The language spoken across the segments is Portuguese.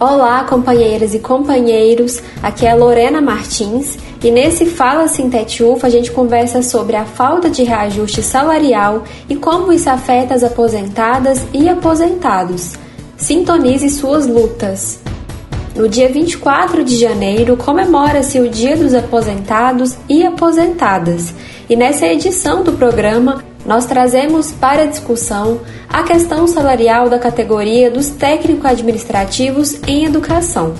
Olá, companheiras e companheiros. Aqui é a Lorena Martins e nesse Fala Sintete UFA a gente conversa sobre a falta de reajuste salarial e como isso afeta as aposentadas e aposentados. Sintonize suas lutas. No dia 24 de janeiro comemora-se o Dia dos Aposentados e Aposentadas. E nessa edição do programa nós trazemos para discussão a questão salarial da categoria dos técnico-administrativos em educação.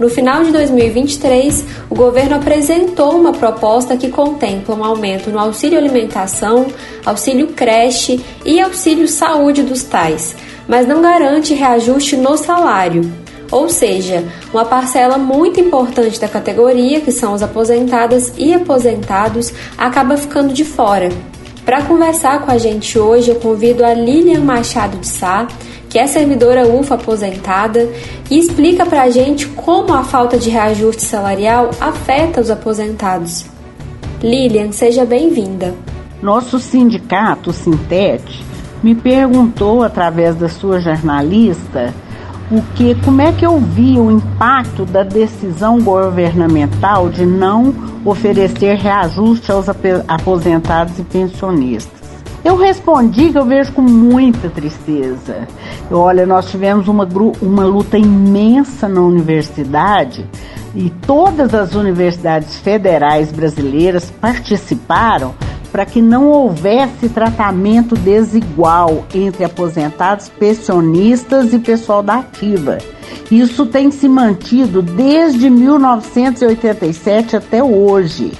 No final de 2023, o governo apresentou uma proposta que contempla um aumento no auxílio alimentação, auxílio creche e auxílio saúde dos tais, mas não garante reajuste no salário. Ou seja, uma parcela muito importante da categoria, que são os aposentadas e aposentados, acaba ficando de fora. Para conversar com a gente hoje, eu convido a Lilian Machado de Sá, que é servidora UFA aposentada, e explica para a gente como a falta de reajuste salarial afeta os aposentados. Lilian, seja bem-vinda. Nosso sindicato, Sintete, me perguntou através da sua jornalista o que, como é que eu vi o impacto da decisão governamental de não oferecer reajuste aos aposentados e pensionistas. Eu respondi que eu vejo com muita tristeza. Olha, nós tivemos uma, uma luta imensa na universidade e todas as universidades federais brasileiras participaram para que não houvesse tratamento desigual entre aposentados, pensionistas e pessoal da ativa. Isso tem se mantido desde 1987 até hoje.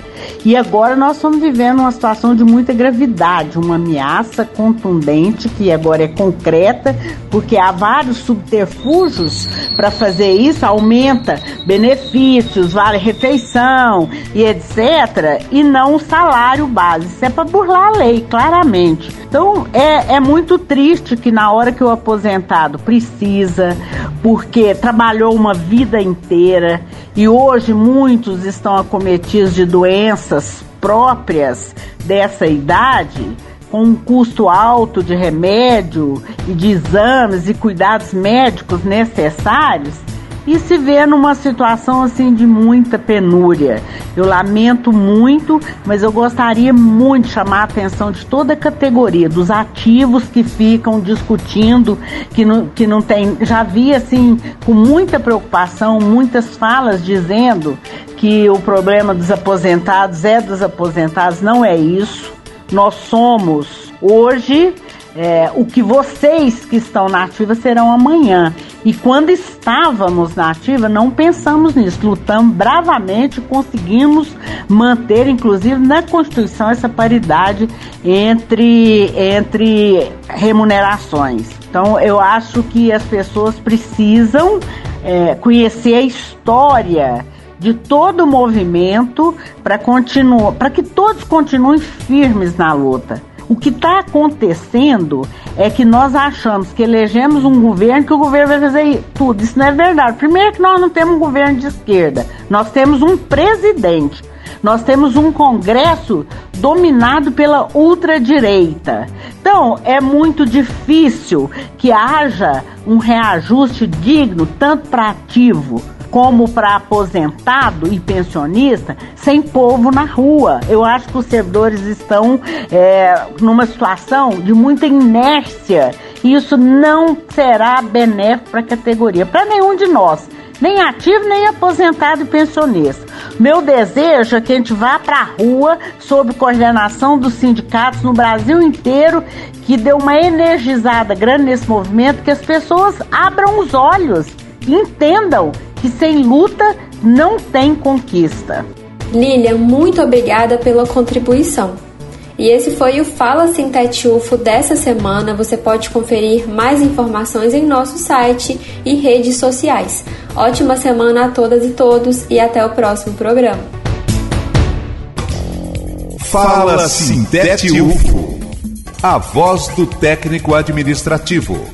E agora nós estamos vivendo uma situação de muita gravidade, uma ameaça contundente que agora é concreta, porque há vários subterfúgios para fazer isso, aumenta benefícios, vale refeição e etc, e não o salário base. Isso é para burlar a lei, claramente. Então é, é muito triste que na hora que o aposentado precisa, porque trabalhou uma vida inteira e hoje muitos estão acometidos de doenças próprias dessa idade, com um custo alto de remédio e de exames e cuidados médicos necessários, e se vê numa situação assim de muita penúria. Eu lamento muito, mas eu gostaria muito de chamar a atenção de toda a categoria, dos ativos que ficam discutindo, que não, que não tem. Já vi assim, com muita preocupação, muitas falas dizendo que o problema dos aposentados é dos aposentados, não é isso. Nós somos hoje é, o que vocês que estão na ativa serão amanhã. E quando estávamos na ativa, não pensamos nisso, lutamos bravamente, conseguimos manter, inclusive na Constituição, essa paridade entre, entre remunerações. Então, eu acho que as pessoas precisam é, conhecer a história de todo o movimento para que todos continuem firmes na luta. O que está acontecendo é que nós achamos que elegemos um governo que o governo vai fazer tudo. Isso não é verdade. Primeiro que nós não temos um governo de esquerda, nós temos um presidente. Nós temos um Congresso dominado pela ultradireita. Então, é muito difícil que haja um reajuste digno, tanto para ativo como para aposentado e pensionista, sem povo na rua. Eu acho que os servidores estão é, numa situação de muita inércia e isso não será benéfico para a categoria, para nenhum de nós nem ativo, nem aposentado e pensionista. Meu desejo é que a gente vá para a rua, sob coordenação dos sindicatos no Brasil inteiro, que dê uma energizada grande nesse movimento, que as pessoas abram os olhos, entendam que sem luta não tem conquista. Lilian, muito obrigada pela contribuição. E esse foi o Fala Sintete UFO dessa semana. Você pode conferir mais informações em nosso site e redes sociais. Ótima semana a todas e todos e até o próximo programa. Fala Sintete UFO, a voz do técnico administrativo.